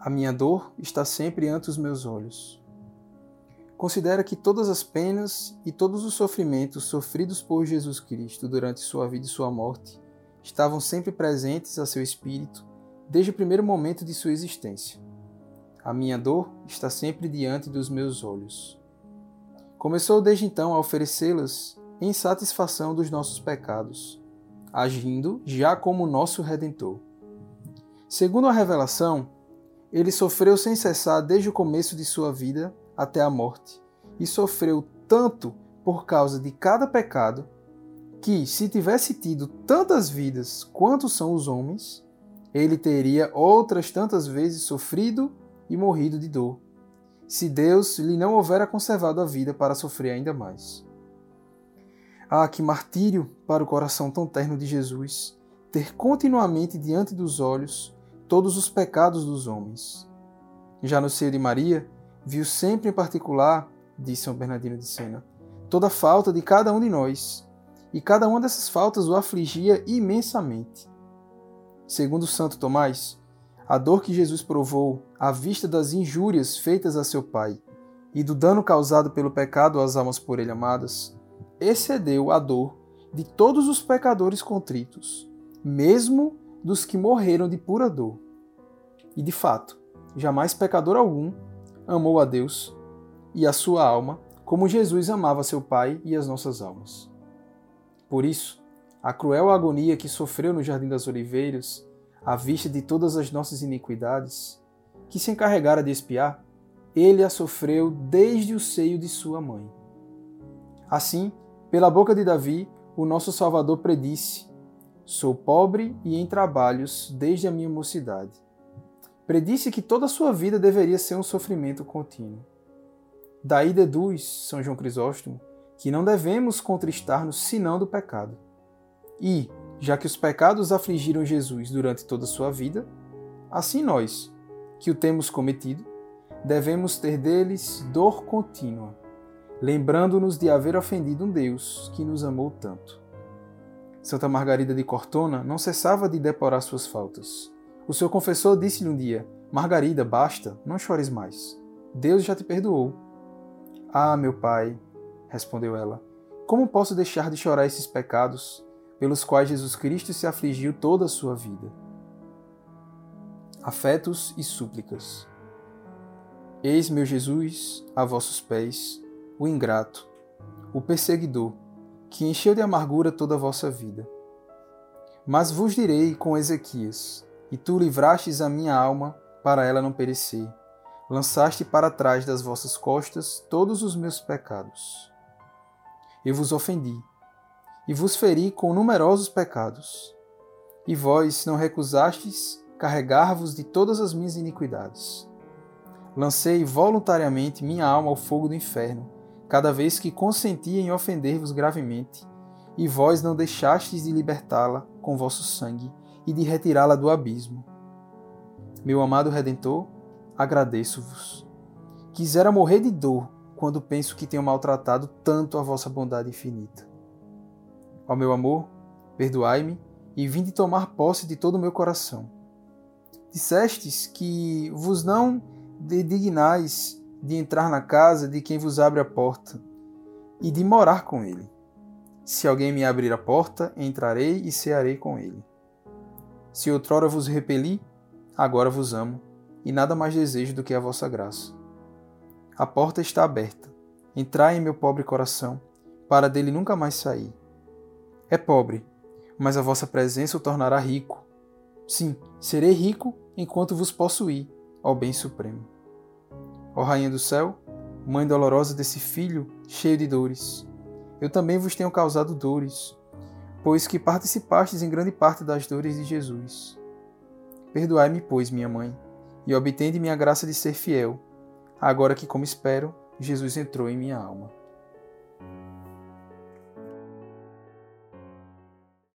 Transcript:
A minha dor está sempre ante os meus olhos. Considera que todas as penas e todos os sofrimentos sofridos por Jesus Cristo durante sua vida e sua morte estavam sempre presentes a seu espírito desde o primeiro momento de sua existência. A minha dor está sempre diante dos meus olhos. Começou desde então a oferecê-las em satisfação dos nossos pecados, agindo já como nosso redentor. Segundo a revelação, ele sofreu sem cessar desde o começo de sua vida até a morte, e sofreu tanto por causa de cada pecado que, se tivesse tido tantas vidas quanto são os homens, ele teria outras tantas vezes sofrido e morrido de dor, se Deus lhe não houvera conservado a vida para sofrer ainda mais. Ah, que martírio para o coração tão terno de Jesus ter continuamente diante dos olhos todos os pecados dos homens. Já no seio de Maria, viu sempre em particular, disse São Bernardino de Sena, toda a falta de cada um de nós, e cada uma dessas faltas o afligia imensamente. Segundo Santo Tomás, a dor que Jesus provou à vista das injúrias feitas a seu Pai e do dano causado pelo pecado às almas por ele amadas, excedeu a dor de todos os pecadores contritos, mesmo dos que morreram de pura dor. E de fato, jamais pecador algum amou a Deus e a sua alma como Jesus amava seu Pai e as nossas almas. Por isso, a cruel agonia que sofreu no Jardim das Oliveiras, à vista de todas as nossas iniquidades, que se encarregara de espiar, ele a sofreu desde o seio de sua mãe. Assim, pela boca de Davi, o nosso Salvador predisse: Sou pobre e em trabalhos desde a minha mocidade. Predisse que toda a sua vida deveria ser um sofrimento contínuo. Daí deduz São João Crisóstomo que não devemos contristar-nos senão do pecado e, já que os pecados afligiram Jesus durante toda a sua vida, assim nós, que o temos cometido, devemos ter deles dor contínua, lembrando-nos de haver ofendido um Deus que nos amou tanto. Santa Margarida de Cortona não cessava de deplorar suas faltas. O seu confessor disse-lhe um dia: Margarida, basta, não chores mais. Deus já te perdoou. Ah, meu pai, respondeu ela, como posso deixar de chorar esses pecados pelos quais Jesus Cristo se afligiu toda a sua vida. Afetos e súplicas. Eis, meu Jesus, a vossos pés, o ingrato, o perseguidor, que encheu de amargura toda a vossa vida. Mas vos direi com Ezequias: E tu livrastes a minha alma para ela não perecer. Lançaste para trás das vossas costas todos os meus pecados. Eu vos ofendi, e vos feri com numerosos pecados. E vós não recusastes carregar-vos de todas as minhas iniquidades. Lancei voluntariamente minha alma ao fogo do inferno, cada vez que consentia em ofender-vos gravemente, e vós não deixastes de libertá-la com vosso sangue e de retirá-la do abismo. Meu amado Redentor, agradeço-vos. Quisera morrer de dor quando penso que tenho maltratado tanto a vossa bondade infinita. Ó meu amor, perdoai-me e vinde tomar posse de todo o meu coração. Dissestes que vos não dignais de entrar na casa de quem vos abre a porta e de morar com ele. Se alguém me abrir a porta, entrarei e cearei com ele. Se outrora vos repeli, agora vos amo, e nada mais desejo do que a vossa graça. A porta está aberta. Entrai em meu pobre coração, para dele nunca mais sair. É pobre, mas a vossa presença o tornará rico. Sim, serei rico enquanto vos possuir, ó Bem Supremo. Ó Rainha do Céu, Mãe dolorosa desse filho cheio de dores, eu também vos tenho causado dores, pois que participastes em grande parte das dores de Jesus. Perdoai-me, pois, minha mãe, e obtende minha graça de ser fiel, agora que, como espero, Jesus entrou em minha alma.